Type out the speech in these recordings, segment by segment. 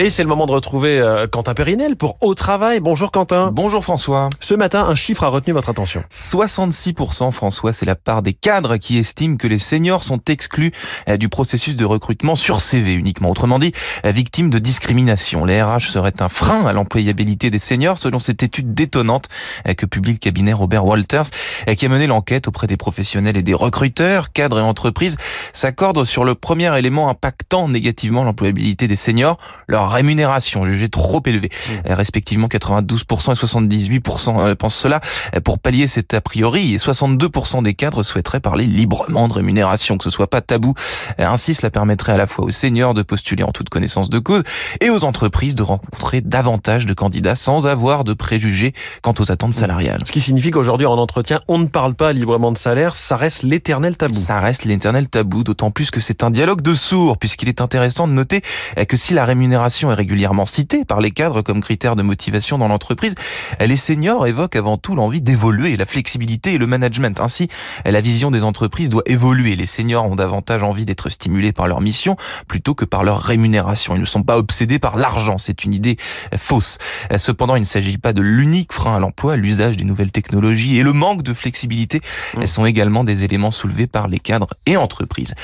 Et c'est le moment de retrouver euh, Quentin Périnel pour Au Travail. Bonjour Quentin. Bonjour François. Ce matin, un chiffre a retenu votre attention. 66% François, c'est la part des cadres qui estiment que les seniors sont exclus euh, du processus de recrutement sur CV uniquement. Autrement dit, euh, victimes de discrimination. Les RH seraient un frein à l'employabilité des seniors selon cette étude détonnante que publie le cabinet Robert Walters qui a mené l'enquête auprès des professionnels et des recruteurs, cadres et entreprises, s'accordent sur le premier élément impactant négativement l'employabilité des seniors, leur rémunération jugée trop élevée. Mmh. Respectivement 92% et 78% euh, pensent cela. Pour pallier cet a priori, 62% des cadres souhaiteraient parler librement de rémunération, que ce soit pas tabou. Ainsi, cela permettrait à la fois aux seniors de postuler en toute connaissance de cause et aux entreprises de rencontrer davantage de candidats sans avoir de préjugés quant aux attentes mmh. salariales. Ce qui signifie qu'aujourd'hui en entretien, on ne parle pas librement de salaire, ça reste l'éternel tabou. Ça reste l'éternel tabou, d'autant plus que c'est un dialogue de sourds, puisqu'il est intéressant de noter que si la rémunération est régulièrement citée par les cadres comme critère de motivation dans l'entreprise, les seniors évoquent avant tout l'envie d'évoluer, la flexibilité et le management. Ainsi, la vision des entreprises doit évoluer. Les seniors ont davantage envie d'être stimulés par leur mission plutôt que par leur rémunération. Ils ne sont pas obsédés par l'argent. C'est une idée fausse. Cependant, il ne s'agit pas de l'unique frein à l'emploi. L'usage des nouvelles technologies et le manque de flexibilité mmh. sont également des éléments soulevés par les cadres et entreprises.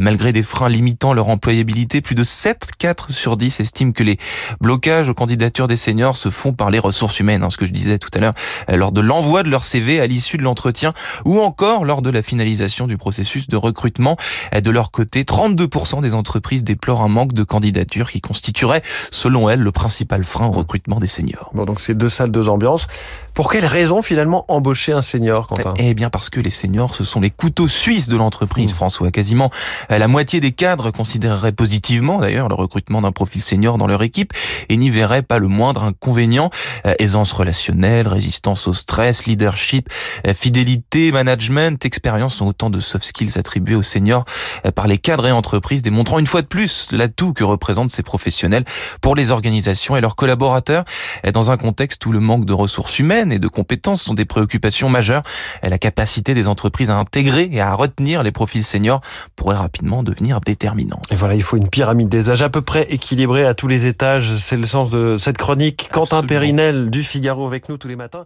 Malgré des freins limitant leur employabilité, plus de 7 4 sur 10 estime que les blocages aux candidatures des seniors se font par les ressources humaines, hein, ce que je disais tout à l'heure, euh, lors de l'envoi de leur CV à l'issue de l'entretien ou encore lors de la finalisation du processus de recrutement. Euh, de leur côté, 32% des entreprises déplorent un manque de candidatures qui constituerait, selon elles, le principal frein au recrutement des seniors. Bon, donc c'est deux salles, deux ambiances. Pour quelle raison finalement embaucher un senior, Quentin? Eh bien parce que les seniors, ce sont les couteaux suisses de l'entreprise, mmh. François. Quasiment euh, la moitié des cadres considéreraient positivement d'ailleurs le recrutement d'un profil senior dans leur équipe et n'y verraient pas le moindre inconvénient. Euh, aisance relationnelle, résistance au stress, leadership, euh, fidélité, management, expérience sont autant de soft skills attribués aux seniors euh, par les cadres et entreprises, démontrant une fois de plus l'atout que représentent ces professionnels pour les organisations et leurs collaborateurs dans un contexte où le manque de ressources humaines et de compétences sont des préoccupations majeures. La capacité des entreprises à intégrer et à retenir les profils seniors pourrait rapidement devenir déterminante. Et voilà, il faut une pyramide des âges à peu près équilibrée à tous les étages. C'est le sens de cette chronique. Quentin Périnel du Figaro avec nous tous les matins.